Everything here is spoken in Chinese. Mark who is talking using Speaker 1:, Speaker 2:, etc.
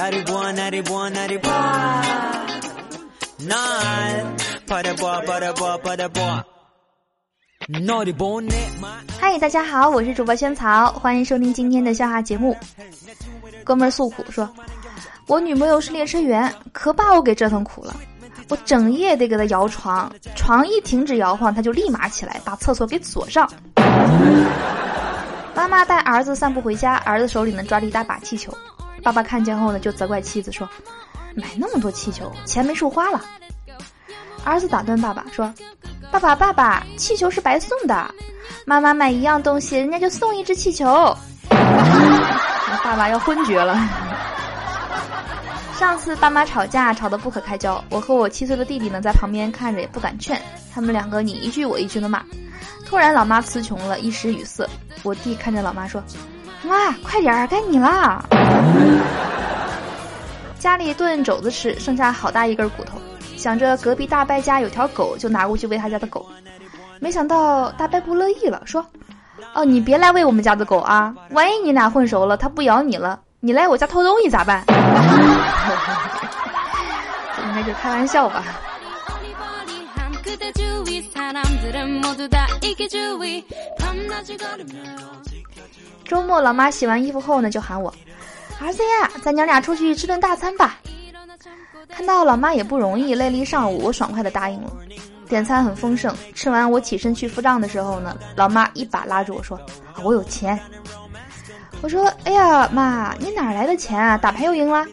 Speaker 1: 嗨，大家好，我是主播萱草，欢迎收听今天的笑话节目。哥们儿诉苦说，我女朋友是列车员，可把我给折腾苦了。我整夜得给她摇床，床一停止摇晃，她就立马起来把厕所给锁上。妈妈带儿子散步回家，儿子手里呢抓着一大把气球，爸爸看见后呢就责怪妻子说：“买那么多气球，钱没处花了。”儿子打断爸爸说：“爸爸，爸爸，气球是白送的，妈妈买一样东西，人家就送一只气球。”爸爸要昏厥了。上次爸妈吵架吵得不可开交，我和我七岁的弟弟呢在旁边看着也不敢劝，他们两个你一句我一句的骂。突然老妈词穷了，一时语塞，我弟看着老妈说：“妈，快点儿，该你啦。”家里炖肘子吃，剩下好大一根骨头。想着隔壁大伯家有条狗，就拿过去喂他家的狗。没想到大伯不乐意了，说：“哦，你别来喂我们家的狗啊！万一你俩混熟了，它不咬你了，你来我家偷东西咋办？”应该是开玩笑吧。周末，老妈洗完衣服后呢，就喊我：“儿子呀，咱娘俩出去吃顿大餐吧。”看到老妈也不容易，累了一上午，我爽快的答应了。点餐很丰盛，吃完我起身去付账的时候呢，老妈一把拉住我说：“我有钱。”我说：“哎呀，妈，你哪来的钱啊？打牌又赢了？”